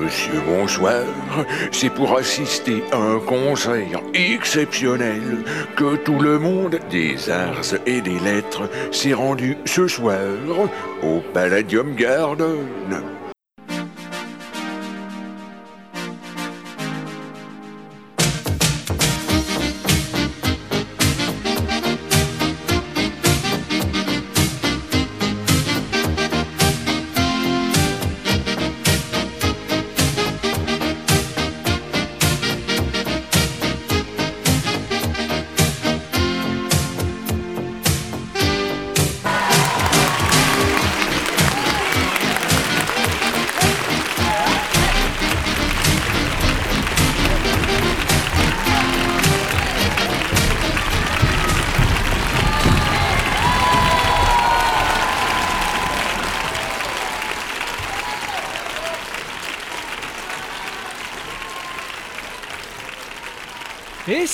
Monsieur, bonsoir. C'est pour assister à un concert exceptionnel que tout le monde des arts et des lettres s'est rendu ce soir au Palladium Garden.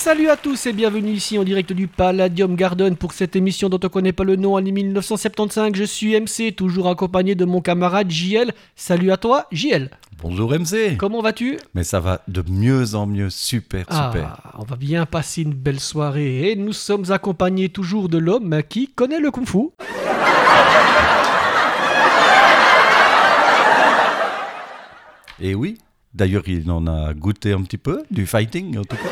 Salut à tous et bienvenue ici en direct du Palladium Garden pour cette émission dont on connaît pas le nom en 1975. Je suis MC, toujours accompagné de mon camarade JL. Salut à toi, JL. Bonjour MC. Comment vas-tu? Mais ça va de mieux en mieux, super, super. Ah, on va bien passer une belle soirée et nous sommes accompagnés toujours de l'homme qui connaît le kung fu. Et oui, d'ailleurs il en a goûté un petit peu, du fighting en tout cas.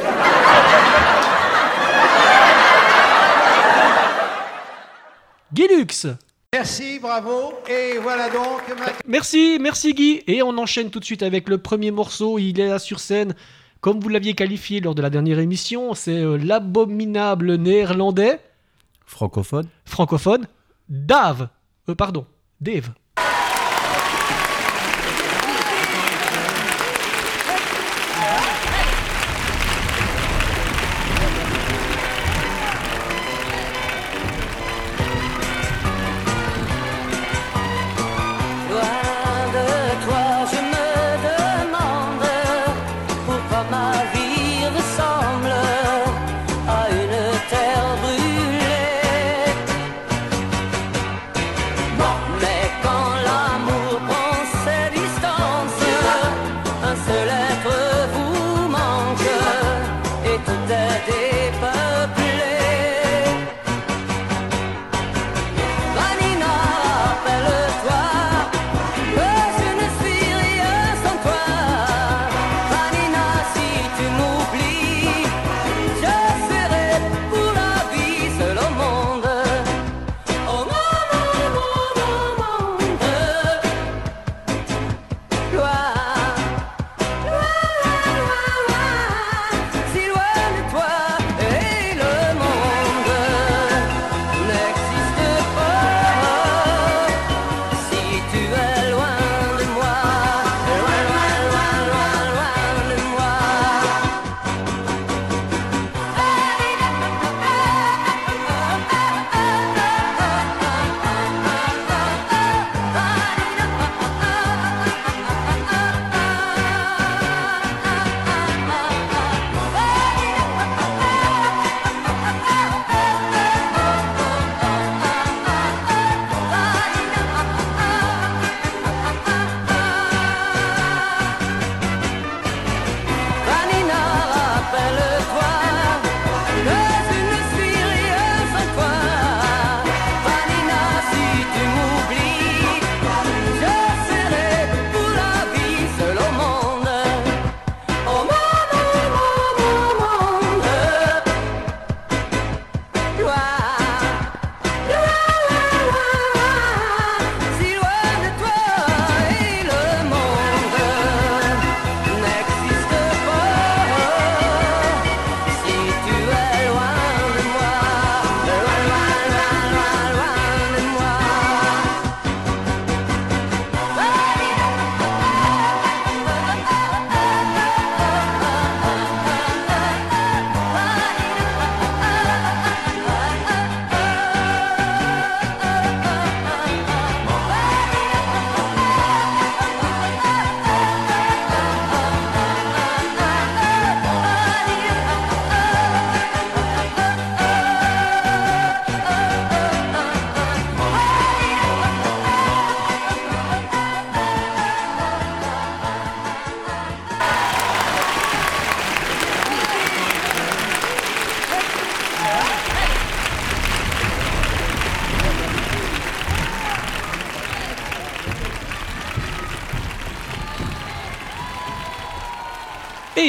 Guilux Merci, bravo. Et voilà donc. ma- Merci, merci Guy. Et on enchaîne tout de suite avec le premier morceau. Il est là sur scène, comme vous l'aviez qualifié lors de la dernière émission. C'est euh, l'abominable néerlandais Francophone francophone Dave. Euh, pardon, Dave.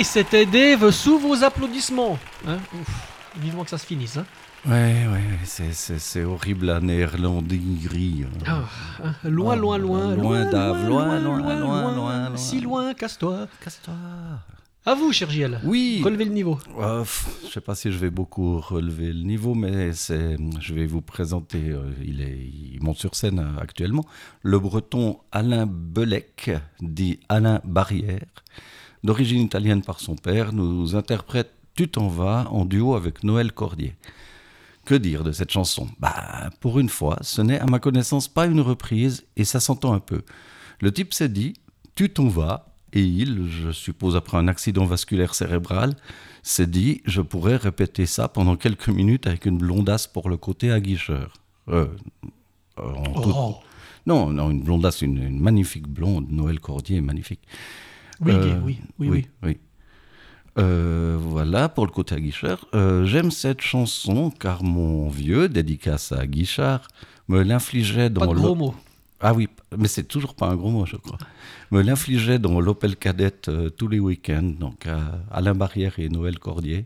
C'était Dave sous vos applaudissements. Hein Ouf, vivement que ça se finisse. Hein Ouais, ouais, c'est- c'est c'est horrible la néerlandingerie. Ah, hein, loin, Ah, loin, loin, loin, Dave, loin, loin, loin, loin, loin. Si loin, casse-toi. Casse-toi. À vous, cher JL. Oui. Relevez le niveau. Euh, je sais pas si je vais beaucoup relever le niveau, mais c'est, je vais vous présenter, euh, il, est, il monte sur scène euh, actuellement, le breton Alain Belec, dit Alain Barrière, d'origine italienne par son père, nous interprète Tu t'en vas en duo avec Noël Cordier. Que dire de cette chanson? Bah, pour une fois, ce n'est à ma connaissance pas une reprise et ça s'entend un peu. Le type s'est dit Tu t'en vas et il, je suppose après un accident vasculaire cérébral, s'est dit Je pourrais répéter ça pendant quelques minutes avec une blondasse pour le côté aguicheur. Euh, en Oh. Non, non, une blondasse, une, une magnifique blonde. Noël Cordier est magnifique. Oui, Euh, oui, oui, oui. oui. Euh, voilà pour le côté aguicheur. Euh, J'aime cette chanson car mon vieux, dédicace à Guichard, me l'infligeait dans Pas de gros l'O- mots. Ah oui, mais c'est toujours pas un gros mot, je crois. Me l'infligeait dans l'Opel Cadette euh, tous les week-ends. Donc euh, Alain Barrière et Noël Cordier.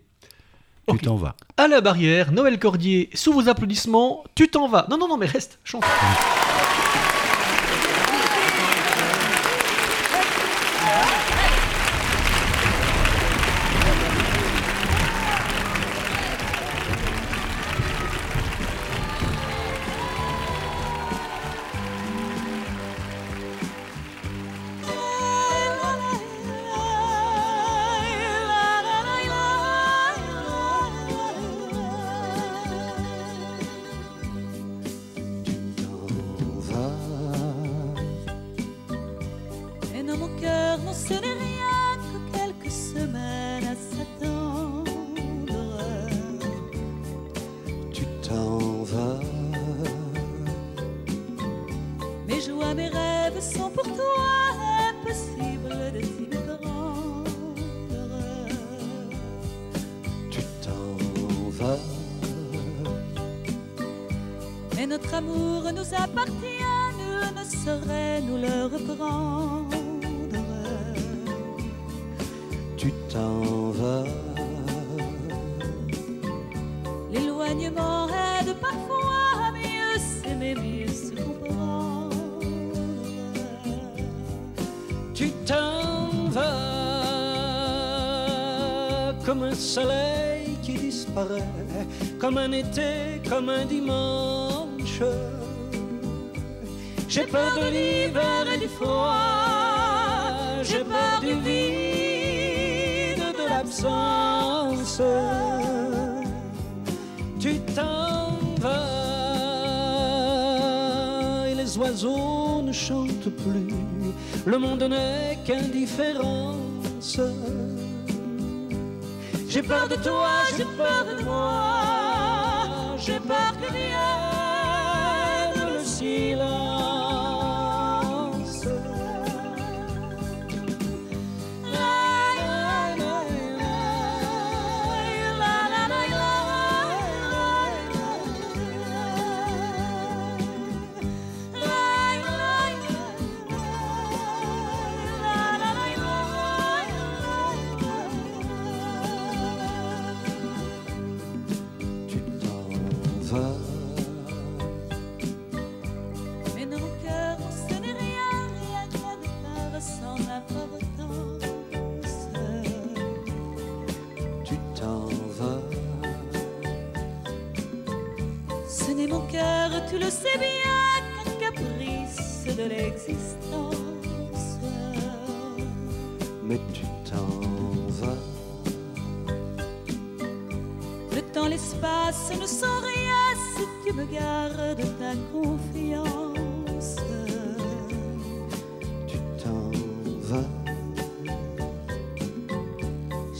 Tu t'en vas. À la barrière, Noël Cordier, sous vos applaudissements, tu t'en vas. Non, non, non, mais reste, chante. T'en vas, L'éloignement aide parfois à mieux s'aimer, mieux se comprendre. Tu t'en vas comme un soleil qui disparaît, comme un été, comme un dimanche. J'ai peur de l'hiver et du froid, j'ai peur du vide, de l'absence. Tu t'en vas et les oiseaux ne chantent plus. Le monde n'est qu'indifférence. J'ai peur de toi, j'ai peur de moi. J'ai peur que vienne le silence. Ce n'est mon cœur, tu le sais bien, qu'un caprice de l'existence. mais tu t'en vas, Le temps, l'espace ne sont rien si tu me gardes ta confiance. tu t'en vas,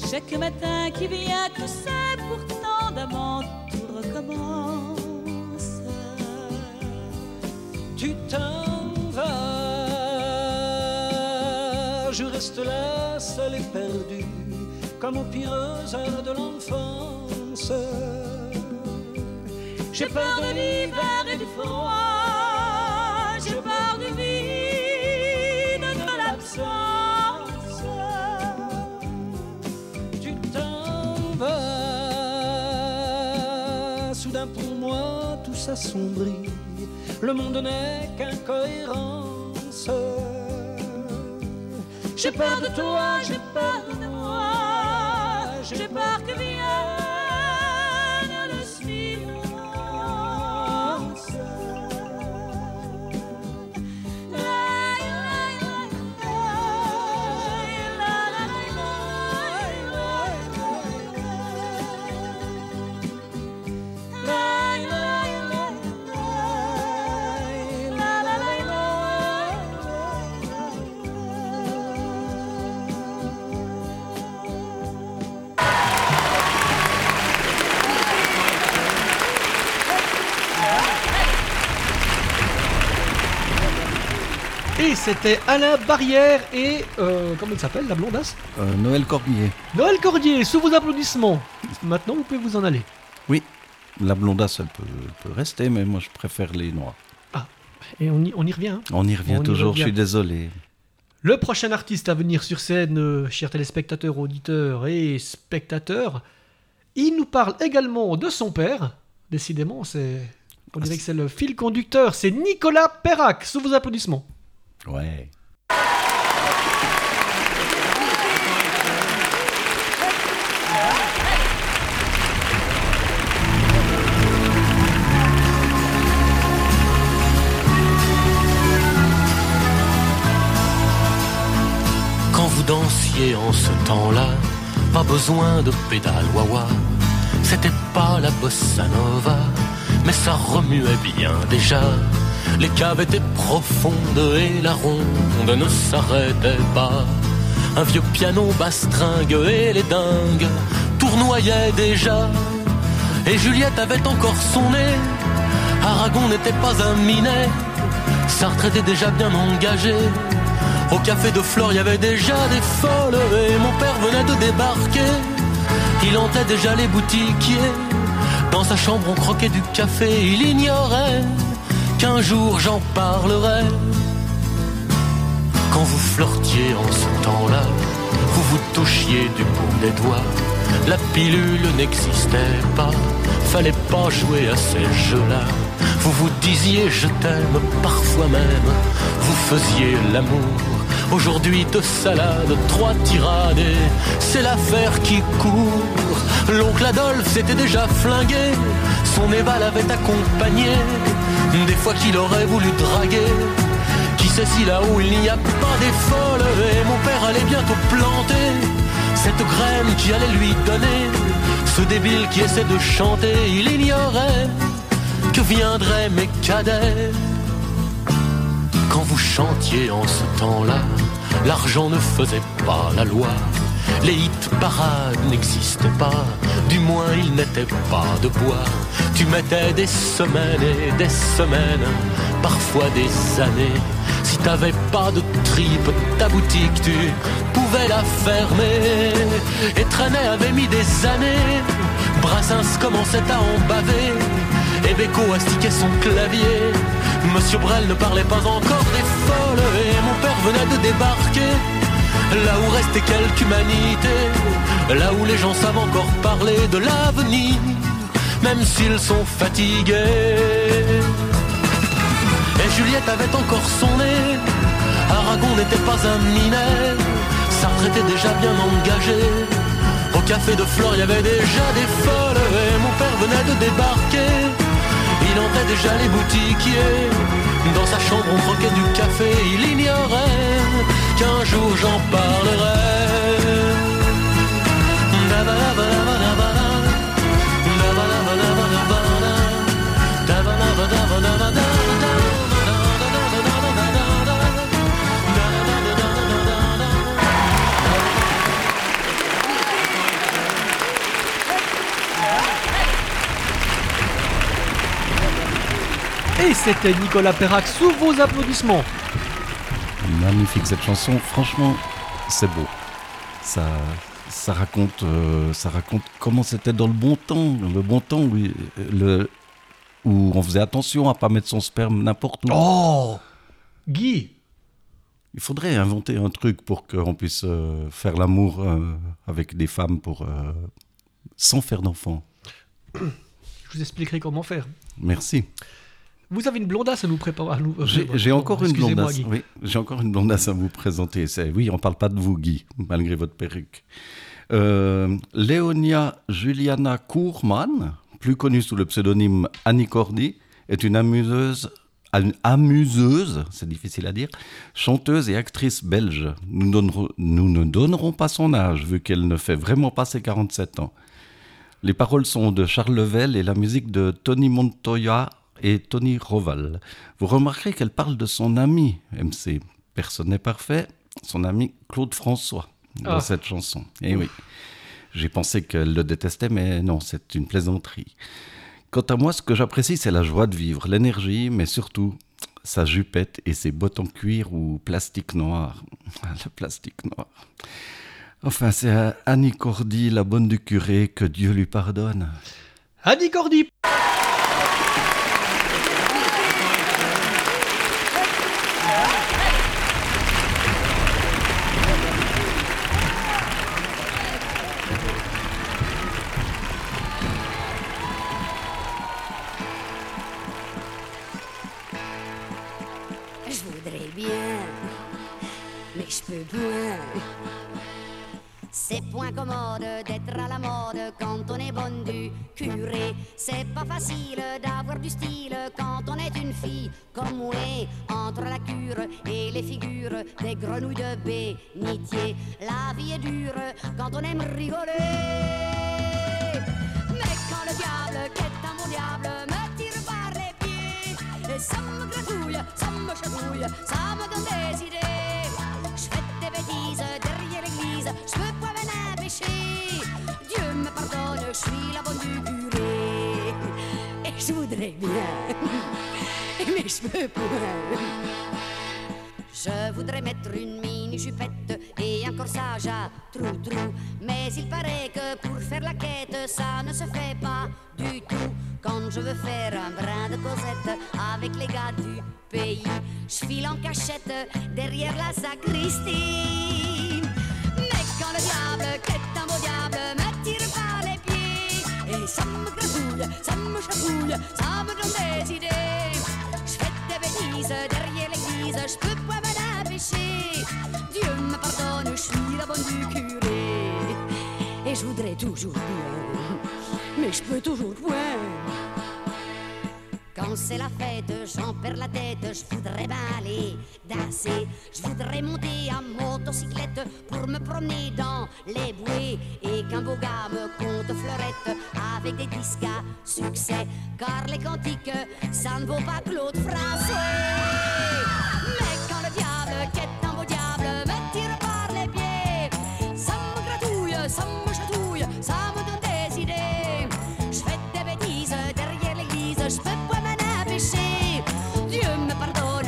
Chaque matin qui vient, tu sais, pourtant reste là, seul et perdu, comme aux pires heures de l'enfance. J'ai peur de l'hiver et du froid, j'ai peur du vide, de l'absence. Tu t'en vas, soudain pour moi tout s'assombrit, le monde n'est qu'incohérent j'ai peur de toi, j'ai peur de moi, j'ai peur C'était Alain Barrière et. euh, comment il s'appelle, la blondasse Euh, Noël Cormier. Noël Cordier, sous vos applaudissements. Maintenant, vous pouvez vous en aller. Oui, la blondasse, elle peut, elle peut rester, mais moi je préfère les noirs. Et on y, on y revient. hein. On y revient On y toujours, revient. je suis désolé. Le prochain artiste à venir sur scène, euh, chers téléspectateurs, auditeurs et spectateurs, il nous parle également de son père. Décidément, c'est. On dirait que c'est le fil conducteur. C'est Nicolas Perrac, sous vos applaudissements. Quand vous dansiez en ce temps-là, pas besoin de pédale wawa. C'était pas la bossa nova, mais ça remuait bien déjà. Les caves étaient profondes et la ronde ne s'arrêtait pas. Un vieux piano bastringue et les dingues tournoyaient déjà. Et Juliette avait encore son nez. Aragon n'était pas un minet. Sartre était déjà bien engagé. Au café de Flore, il y avait déjà des folles et mon père venait de débarquer. Il hantait déjà les boutiquiers. Dans sa chambre, on croquait du café. Il ignorait qu'un jour j'en parlerai. Quand vous flirtiez en ce temps-là, vous vous touchiez du bout des doigts. La pilule n'existait pas, fallait pas jouer à ces jeux-là. Vous vous disiez je t'aime, parfois même, vous faisiez l'amour. Aujourd'hui de salade, trois tirades, c'est l'affaire qui court. L'oncle Adolphe s'était déjà flingué, son Eva l'avait accompagné, des fois qu'il aurait voulu draguer. Qui sait si là-haut il n'y a pas des folles Et mon père allait bientôt planter Cette graine qui allait lui donner Ce débile qui essaie de chanter Il ignorait que viendraient mes cadets vous chantiez en ce temps-là L'argent ne faisait pas la loi les hit parades n'existaient pas, du moins ils n'étaient pas de bois. Tu mettais des semaines et des semaines, parfois des années. Si t'avais pas de tripe, ta boutique tu pouvais la fermer. Et Trenet avait mis des années, Brassens commençait à en baver. Et Beko astiquait son clavier. Monsieur Brel ne parlait pas encore des folles et mon père venait de débarquer. Là où restait quelque humanité, là où les gens savent encore parler de l'avenir, même s'ils sont fatigués. Et Juliette avait encore son nez, Aragon n'était pas un minet, Sartre était déjà bien engagé. Au café de Flore, il y avait déjà des folles, et mon père venait de débarquer. Il entrait déjà les boutiquiers. Dans sa chambre, on croquait du café. Il ignorait qu'un jour j'en parlerai. Et c'était Nicolas Perrac, sous vos applaudissements. Magnifique cette chanson, franchement, c'est beau. Ça, ça raconte, euh, ça raconte comment c'était dans le bon temps, le bon temps où, le, où on faisait attention à pas mettre son sperme n'importe où. Oh Guy Il faudrait inventer un truc pour qu'on puisse euh, faire l'amour euh, avec des femmes pour sans faire d'enfants. Je vous expliquerai comment faire. Merci. Vous avez une blondasse à nous préparer. nous- euh, J'ai encore une blondasse. Oui, j'ai encore une blondasse à vous présenter. Oui, on parle pas de vous, Guy, malgré votre perruque. Euh, Léonia Juliana Kourman, plus connue sous le pseudonyme Annie Cordy, est une amuseuse, une amuseuse, c'est difficile à dire, chanteuse et actrice belge. Nous, donnerons- nous ne donnerons pas son âge, vu qu'elle ne fait vraiment pas ses 47 ans. Les paroles sont de Charles Level et la musique de Tony Montoya et Tony Roval. Vous remarquerez qu'elle parle de son ami, MC. Personne n'est parfait, son ami Claude François, dans Ah. cette chanson. Et oui. J'ai pensé qu'elle le détestait, mais non, c'est une plaisanterie. Quant à moi, ce que j'apprécie, c'est la joie de vivre, l'énergie, mais surtout sa jupette et ses bottes en cuir ou plastique noir. Ah, le plastique noir. Enfin, c'est à Annie Cordy, la bonne du curé, que Dieu lui pardonne. Annie Cordy C'est point commode d'être à la mode quand on est bonne du curé. C'est pas facile d'avoir du style quand on est une fille comme moi. Entre la cure et les figures des grenouilles de bénitier. La vie est dure quand on aime rigoler. Mais quand le diable, qui est un bon diable, me tire par les pieds, et ça me gratouille, ça me chatouille, ça me donne des idées. Derrière l'église, je peux pas m'en empêcher. Dieu me pardonne, je suis la bonne du. Et je voudrais bien, mais je peux pas. Je voudrais mettre une mini jupette et un corsage à trou-trou. Mais il paraît que pour faire la quête, ça ne se fait pas du tout. Quand je veux faire un brin de causette avec les gars du pays, je file en cachette derrière la sacristie. Mais quand le diable, qui est un beau diable, me tire par les pieds, et ça me gratouille, ça me chatouille, ça me donne des idées. Derrière l'église, je peux pas m'en empêcher. Dieu me pardonne, je suis la bonne du curé. Et je voudrais toujours bien, mais je peux toujours point. Quand c'est la fête, j'en perds la tête, je voudrais bien aller danser. Je voudrais monter à motocyclette pour me promener dans les bouées. Et qu'un beau gars me compte fleurette avec des disques à succès. Car les cantiques, ça ne vaut pas Claude François. Mais quand le diable, qui est un beau diable, me tire par les pieds, ça me gratouille, ça me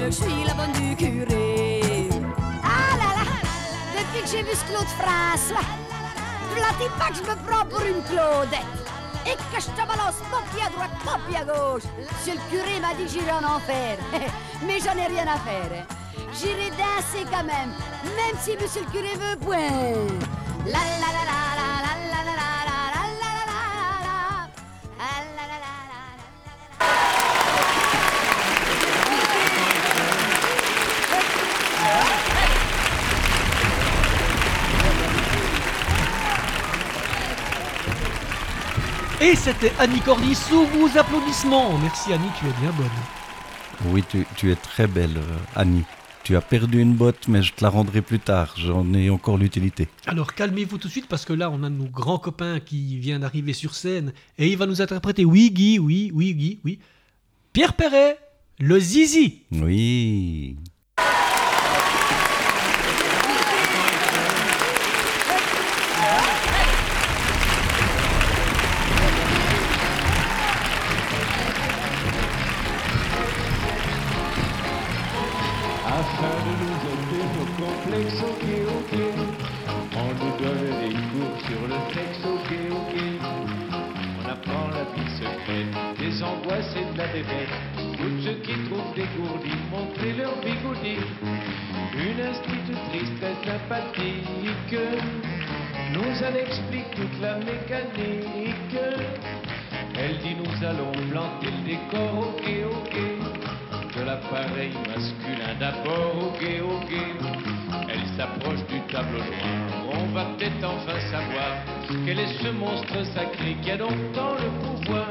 je suis la bonne du curé. Ah là là, depuis que j'ai vu ce Claude François, v'là pas que je me prends pour une Claudette. Et que je te balance pas pied à droite, pas pied à gauche. Monsieur le curé m'a dit que j'irai en enfer. Mais j'en ai rien à faire. J'irai danser quand même, même si monsieur le curé veut point. Et c'était Annie Cordy sous vos applaudissements. Merci Annie, tu es bien bonne. Oui, tu, tu es très belle, euh, Annie. Tu as perdu une botte, mais je te la rendrai plus tard. J'en ai encore l'utilité. Alors calmez-vous tout de suite parce que là on a nos grands copains qui vient d'arriver sur scène et il va nous interpréter. Oui Guy, oui, oui Guy, oui. Pierre Perret, le zizi. Oui. Nous en explique toute la mécanique. Elle dit nous allons planter le décor, ok, ok. De l'appareil masculin d'abord, ok, ok. Elle s'approche du tableau noir. On va peut-être enfin savoir quel est ce monstre sacré qui a donc tant le pouvoir.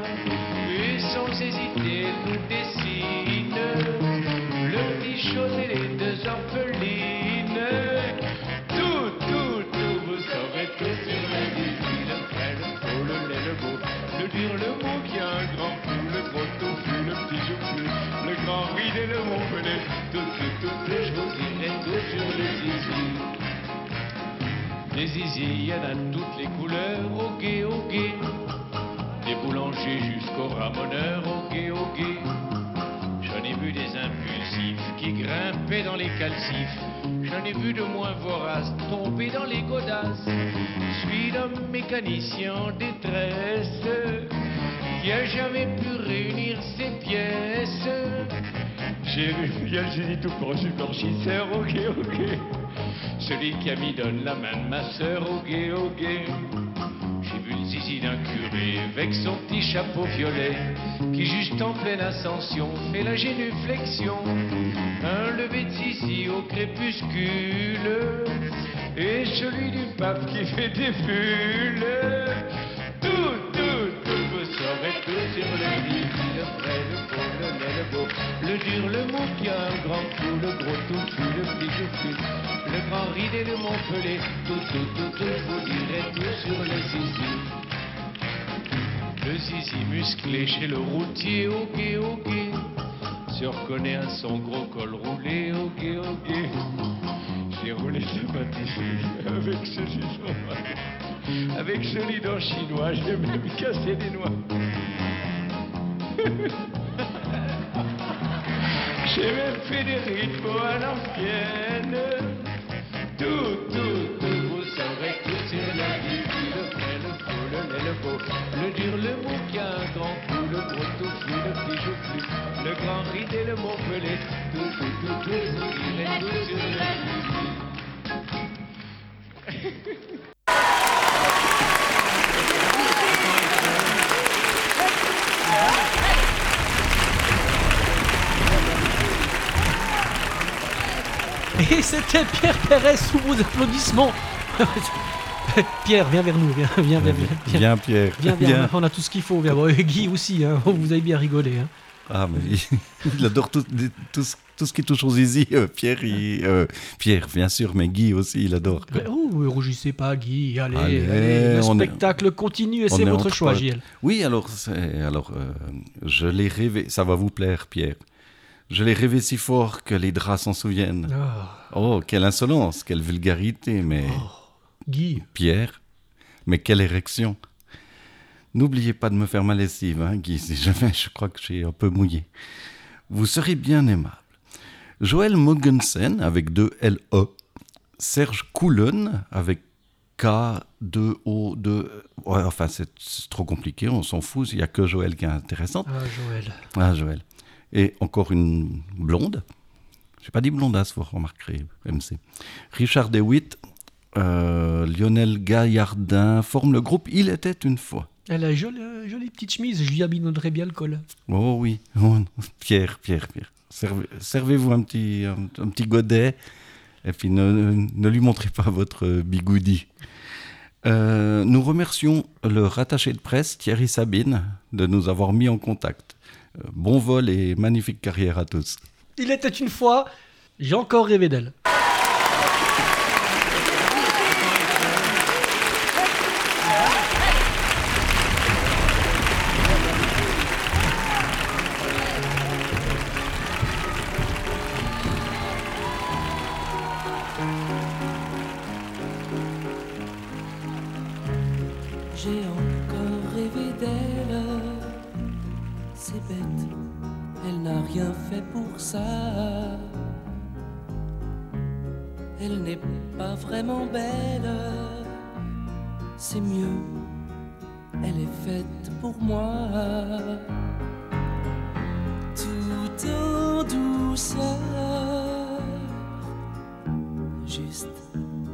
Et sans hésiter, nous dessine le petit et les deux orphelines. Le le mot qui a un grand coup, le gros touffu, le petit joufflu, le grand ride et le montpellier. Tout, tout, tout, tout, je vous dirai tout sur les zizi. Les zizi, il y en a toutes les couleurs, ok, ok. Des boulangers jusqu'aux ramoneurs, ok, ok. Vu des impulsifs qui grimpaient dans les calcifs. J'en ai vu de moins voraces tomber dans les godasses. Je suis l'homme mécanicien en détresse qui a jamais pu réunir ses pièces. J'ai vu, le génie tout proche du blanchisseur, ok, ok. Celui qui a mis donne la main de ma sœur, ok, ok. J'ai vu d'un curé avec son petit chapeau violet qui juste en pleine ascension fait la génuflexion. Un lever de au crépuscule et celui du pape qui fait des bulles. Tout, tout, tout, vous saurez tout sur le zizi, le vrai, le faux, le le beau, le dur, le a un grand coup, le gros touffu, le petit touffu, le grand ride et le montpellier. Tout, tout, tout, tout, vous tout sur le zizi. Le zizi musclé chez le routier, ok, ok. Se reconnaît à son gros col roulé, ok, ok. J'ai roulé sympathique avec ce chinois. Avec ce chinois, j'ai même cassé des noix. J'ai même fait des rythmes à l'ancienne. Tout, tout, tout, vous saurez tout sur la vie. Le vrai, le faux, le laid, le beau, le dur, le mou qui a un grand coup, le gros touffu, le petit joufflu, le grand ride et le montpellier. Tout, tout, tout, tout, vous direz tout sur la vie. Et c'était Pierre Pérez sous vos applaudissements. Pierre, viens vers nous, viens, viens, viens, viens, Viens, Pierre. Viens, viens, Viens. on a tout ce qu'il faut. Viens. Bon, et Guy aussi, hein, vous avez bien rigolé. hein. Ah, mais il, adore tout, tout, ce- tout ce qui touche aux zizi. euh, Pierre, il- euh, Pierre, bien sûr, mais Guy aussi, il adore. Oh, ne rougissez pas, Guy. Allez, Allez, allez, le on est- spectacle continue et c'est est votre choix. JL. Oui, alors, alors euh, je l'ai rêvé. Ça va vous plaire, Pierre. Je l'ai rêvé si fort que les draps s'en souviennent. Ah, Oh, quelle insolence, quelle vulgarité, mais Guy, Pierre, mais quelle érection. N'oubliez pas de me faire ma lessive, hein, Guy, si jamais je crois que j'ai un peu mouillé. Vous serez bien aimable. Joël Mogensen avec deux L-E. Serge Coulen avec K-2-O-2. Ouais, enfin, c'est c'est trop compliqué, on s'en fout, il n'y a que Joël qui est intéressante. ah, Joël. Ah, Joël. Et encore une blonde. J'ai pas dit blondasse, vous remarquerez, MC. Richard DeWitt, euh, Lionel Gaillardin forment le groupe Il était une fois. Elle a une jolie, jolie petite chemise, je lui abandonnerai bien le col. Oh oui, Oh. Pierre, Pierre, Pierre. Servez- Servez-vous un petit, un, un petit godet et puis ne lui montrez pas votre bigoudi. Euh, nous remercions le rattaché de presse Thierry Sabine de nous avoir mis en contact. Euh, bon vol et magnifique carrière à tous. Il était une fois, j'ai encore rêvé d'elle. Elle n'est pas vraiment belle. C'est mieux, elle est faite pour moi. Tout en douceur, juste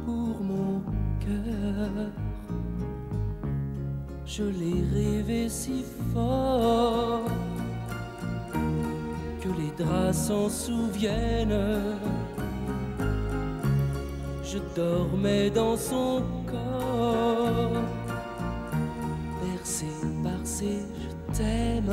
pour mon cœur. Je l'ai rêvé si fort que les draps s'en souviennent. Je dormais dans son corps, bercé par ses je t'aime.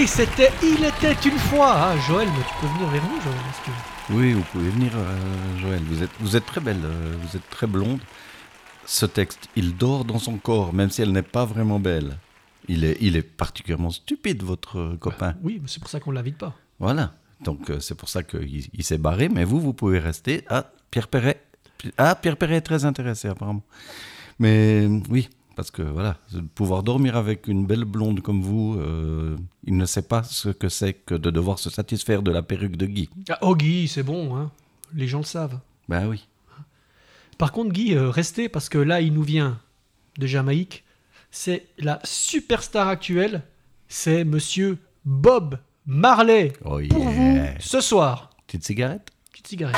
Et c'était Il était une fois. Ah, Joël, mais tu peux venir vers nous, Joël. que- Oui, vous pouvez venir, euh, Joël. Vous êtes, vous êtes très belle, euh, vous êtes très blonde. Ce texte, il dort dans son corps, même si elle n'est pas vraiment belle. Il est, il est particulièrement stupide, votre copain. Oui, mais c'est pour ça qu'on l'invite pas. Voilà. Donc euh, c'est pour ça qu'il il s'est barré. Mais vous, vous pouvez rester. Ah, Pierre Perret. Ah, Pierre Perret est très intéressé apparemment. Mais oui, parce que voilà, pouvoir dormir avec une belle blonde comme vous, euh, il ne sait pas ce que c'est que de devoir se satisfaire de la perruque de Guy. Ah, oh, Guy, c'est bon, hein. Les gens le savent. Ben oui. Par contre, Guy, euh, restez parce que là, il nous vient de Jamaïque. C'est la superstar actuelle. C'est monsieur Bob Marley. Oh Pour vous, ce soir. Petite cigarette? Petite cigarette.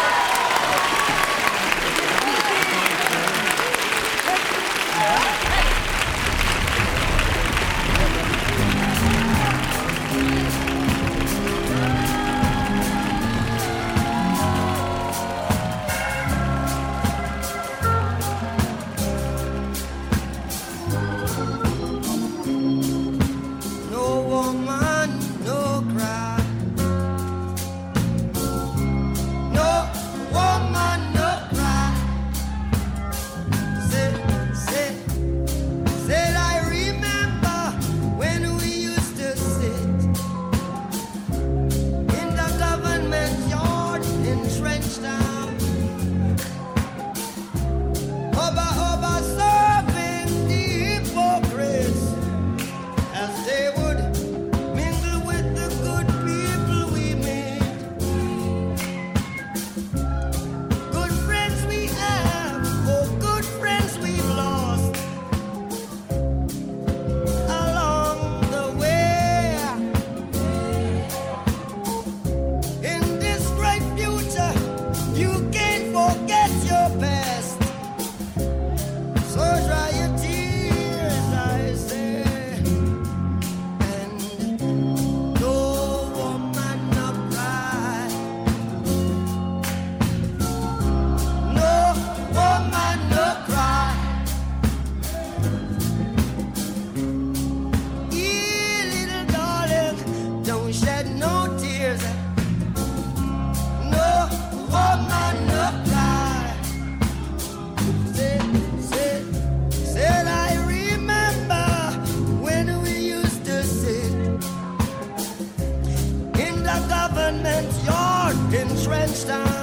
government's yard entrenched down.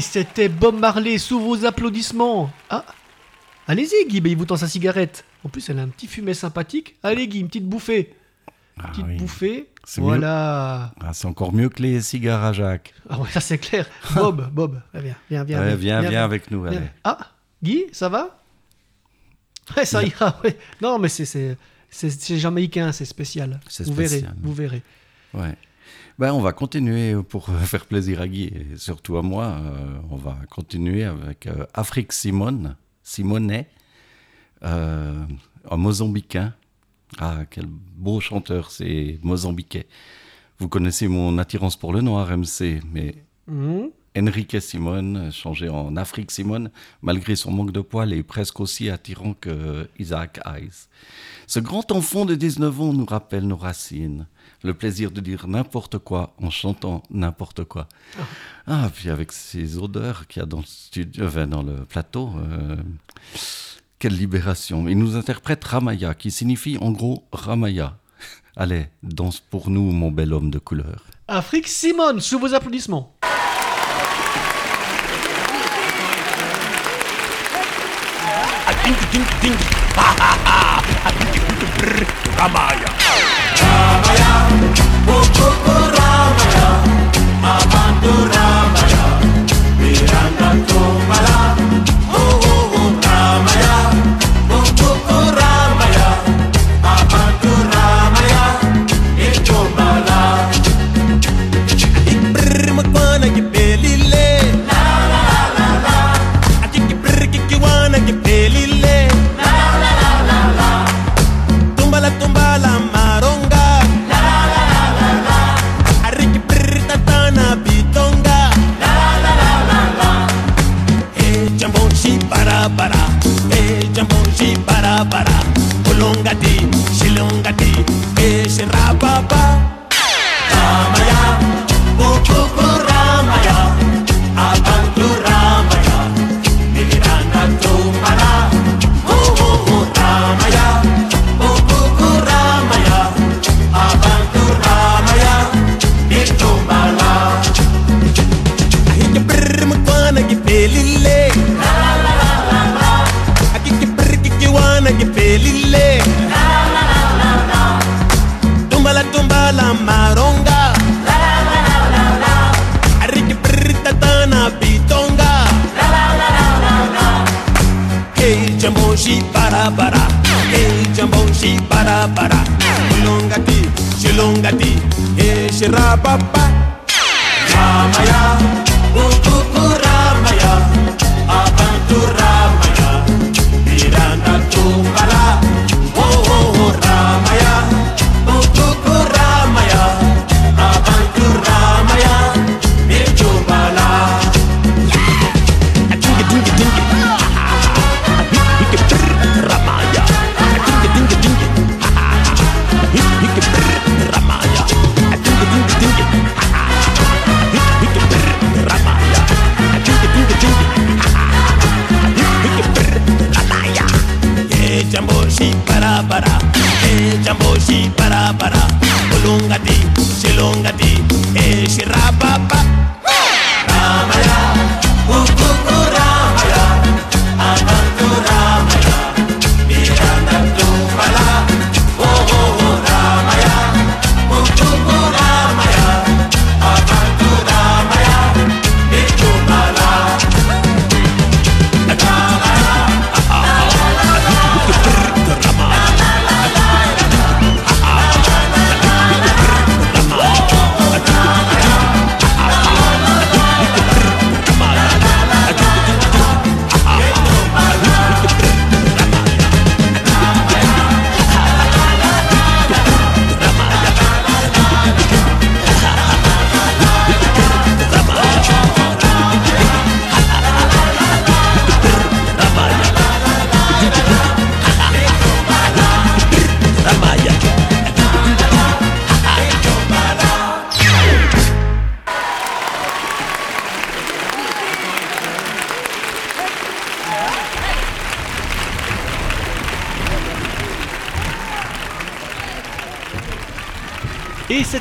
C'était Bob Marley sous vos applaudissements. Ah, allez-y Guy, ben, il vous tend sa cigarette. En plus, elle a un petit fumet sympathique. Allez Guy, une petite bouffée. Petite oui. bouffée. C'est Voilà. Ah, c'est encore mieux que les cigares à Jacques. Ah ouais, ça c'est clair. Bob, Bob, viens, viens, viens. Ouais, viens, viens avec nous, allez. Ah, Guy, ça va? Ouais, ça ira. ouais. Non, mais c'est c'est c'est c'est jamaïcain, c'est spécial. C'est Vous verrez, vous verrez. Ouais. Ben, on va continuer pour faire plaisir à Guy et surtout à moi. euh, on va continuer avec euh, Afrique Simone, Simonet, euh, un Mozambicain. Ah, quel beau chanteur, c'est Mozambiquais. Vous connaissez mon attirance pour le noir, MC, mais Mhm. Enrique Simone, changé en Afrique Simone, malgré son manque de poils, est presque aussi attirant que Isaac Hayes. Ce grand enfant de 19 ans nous rappelle nos racines, le plaisir de dire n'importe quoi en chantant n'importe quoi. Ah, puis avec ces odeurs qu'il y a dans le, studio, enfin, dans le plateau, euh, quelle libération. Il nous interprète Ramaya, qui signifie en gros Ramaya. Allez, danse pour nous, mon bel homme de couleur. Afrique Simone, sous vos applaudissements. Ramaya. Chamaya. para para, hey jambon shi para. Para, shilongati shilongati, e hey shirapapa, mama ya,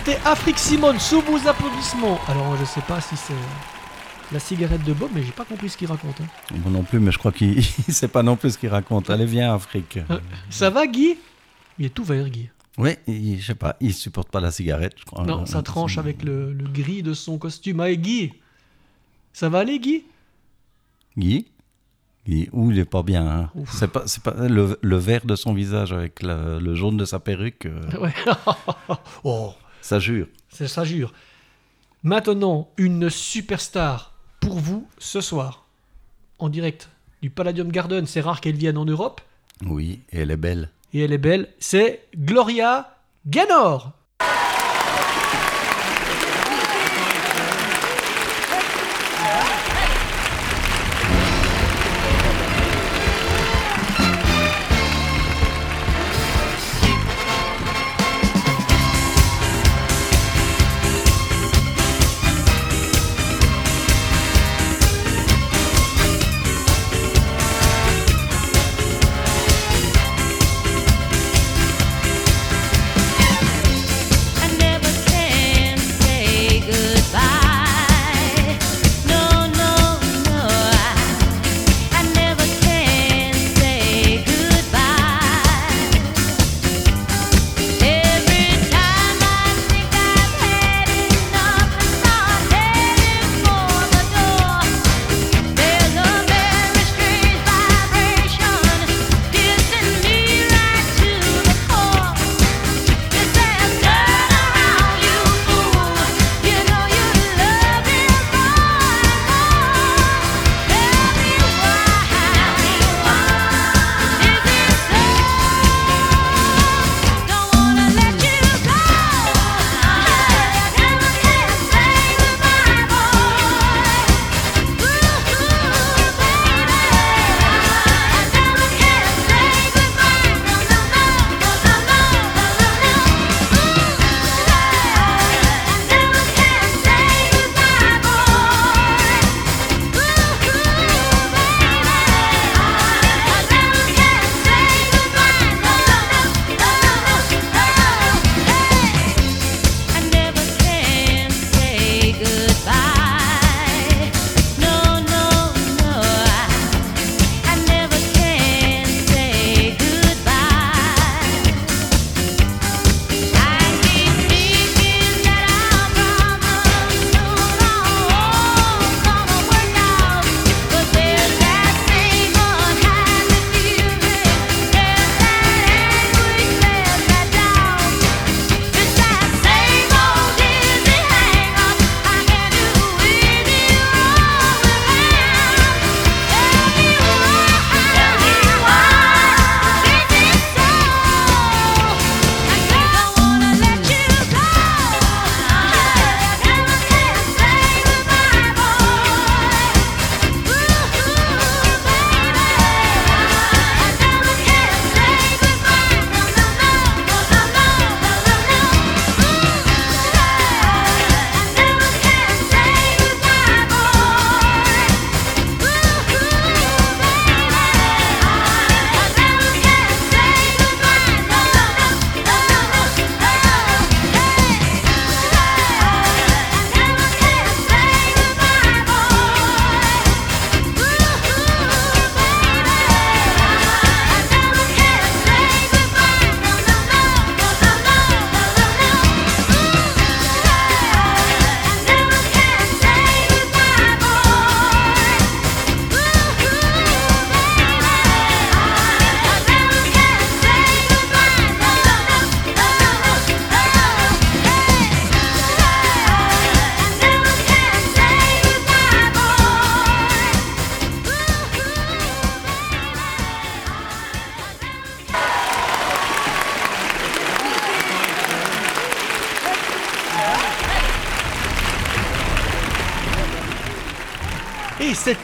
c'était Afrique Simone sous vos applaudissements. Alors je sais pas si c'est la cigarette de Bob, mais j'ai pas compris ce qu'il raconte. hein. Moi non plus, mais je crois qu'il ne sait pas non plus ce qu'il raconte. Allez, viens, Afrique. Euh, Ça va Guy? Il est tout vert Guy. Oui, il- je sais pas, il supporte pas la cigarette, je crois. Non, Euh, ça tranche avec le, le gris de son costume. Allez Guy Ça va aller Guy? Guy? Guy, ouh, il est pas bien. hein. C'est pas, c'est pas le, le vert de son visage avec la- le jaune de sa perruque. euh, Ouais. oh, Ça jure. ça jure. Maintenant, une superstar pour vous ce soir. En direct du Palladium Garden. C'est rare qu'elle vienne en Europe. Oui, et elle est belle. Et elle est belle. C'est Gloria Gaynor.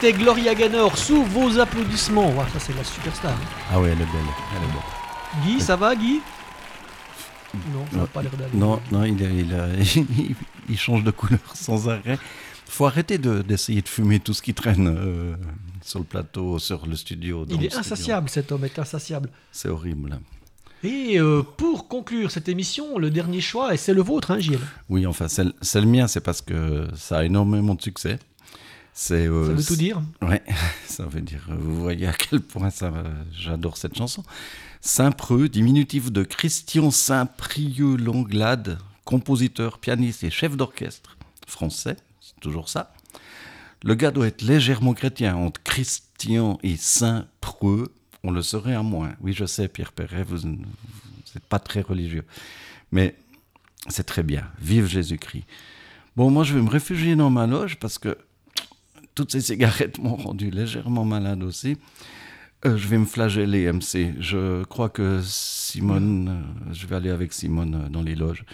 C'était Gloria Gaynor sous vos applaudissements. Ouah, ça, c'est la superstar. hein. Ah oui, elle est belle. Elle est belle. Guy, ça va, Guy? Non, ça n'a pas l'air d'aller. Non, non, il, est- il, il change de couleur sans arrêt. faut arrêter de- d'essayer de, fumer tout ce qui traîne euh, sur le plateau, sur le studio. dans Il le est studio. insatiable, cet homme est insatiable. C'est horrible. Et euh, pour conclure cette émission, le dernier choix, et c'est le vôtre, hein, Gilles? Oui, enfin, c'est le- c'est le mien, c'est parce que ça a énormément de succès. C'est, euh, Ça veut tout dire. Ouais, ça veut dire. euh, Vous voyez à quel point ça, va- j'adore cette chanson. Saint-Preux, diminutif de Christian Saint-Prieux Langlade, compositeur, pianiste et chef d'orchestre français, c'est toujours ça. Le gars doit être légèrement chrétien entre Christian et Saint-Preux. On le serait à moins. Oui, je sais, Pierre Perret, vous n'êtes pas très religieux. Mais c'est très bien. Vive Jésus-Christ. Bon, moi, je vais me réfugier dans ma loge parce que toutes ces cigarettes m'ont rendu légèrement malade aussi. Euh, je vais me flageller, MC. Je crois que Simone, euh, je vais aller avec Simone euh, dans les loges.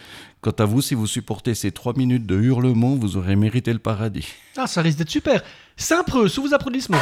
Quant à vous, si vous supportez ces trois minutes de hurlement, vous aurez mérité le paradis. Ah, ça risque d'être super. Saint-Preux, sous vos applaudissements.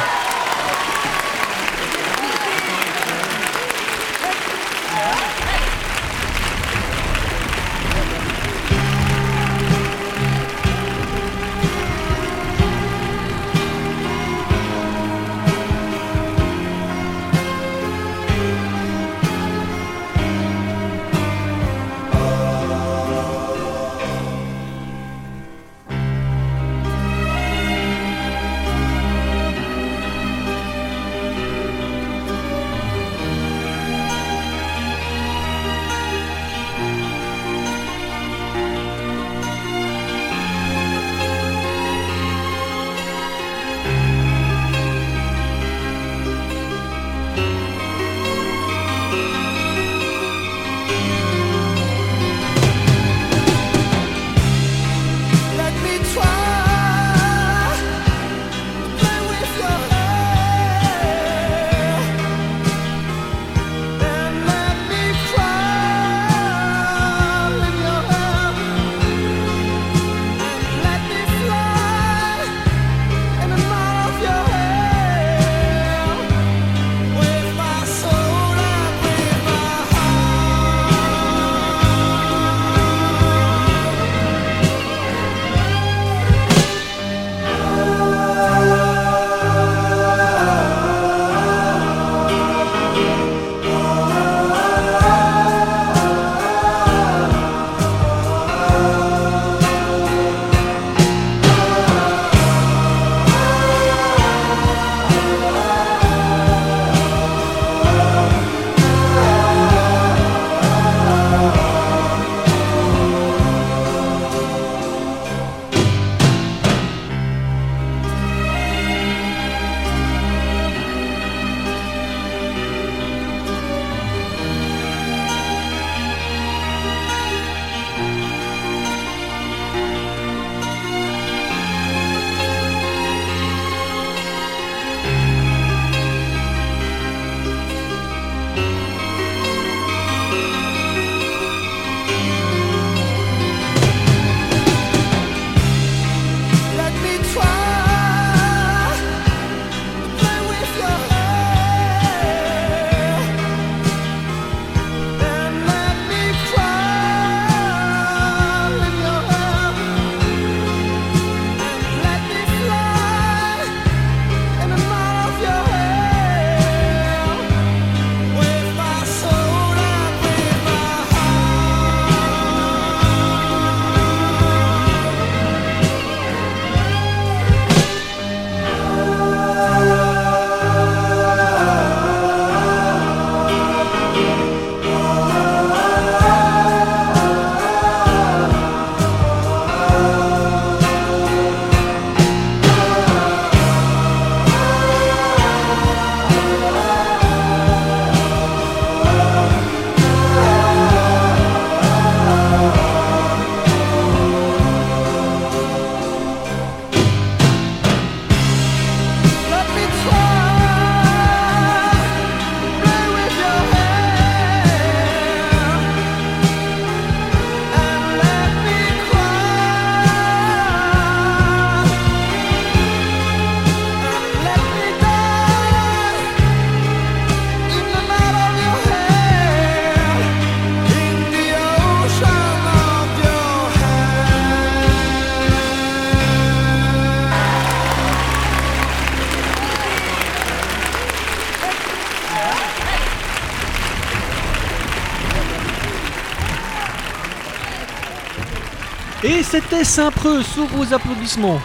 C'était Saint-Preux sous vos applaudissements.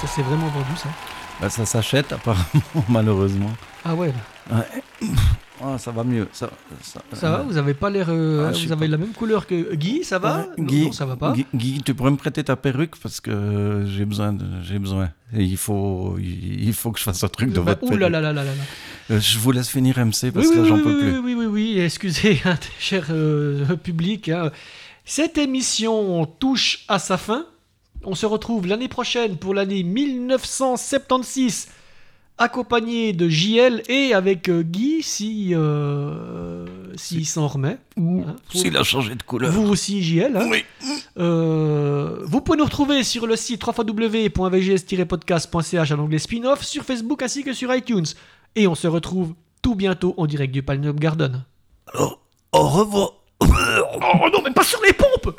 Ça s'est vraiment vendu ça. Bah, ça s'achète apparemment, malheureusement. Ah ouais. Ouais. Ah, ça va mieux. Ça, ça, Ça va Vous avez pas l'air. euh, Ah, vous avez la même couleur que Guy, ça va Ouais, Non, Guy, non, ça va pas. Guy, Guy, tu pourrais me prêter ta perruque parce que j'ai besoin. de- J'ai besoin. Et il faut, il faut que je fasse un truc de Bah, votre ouh là là là là là là. Euh, Je vous laisse finir MC parce oui, que oui, j'en oui, peux plus. Oui, oui, oui, oui, excusez, hein, cher euh, public. hein. Cette émission touche à sa fin. On se retrouve l'année prochaine pour l'année 1976, accompagné de JL et avec euh, Guy, si euh, s'il s'en remet. Ou Hein, s'il a changé de couleur. Vous aussi, JL. hein. Euh, vous pouvez nous retrouver sur le site www.vgs-podcast.ch à l'onglet spin-off, sur Facebook ainsi que sur iTunes. Et on se retrouve tout bientôt en direct du Palm Garden. Alors, au revoir. Oh non, mais pas sur les pompes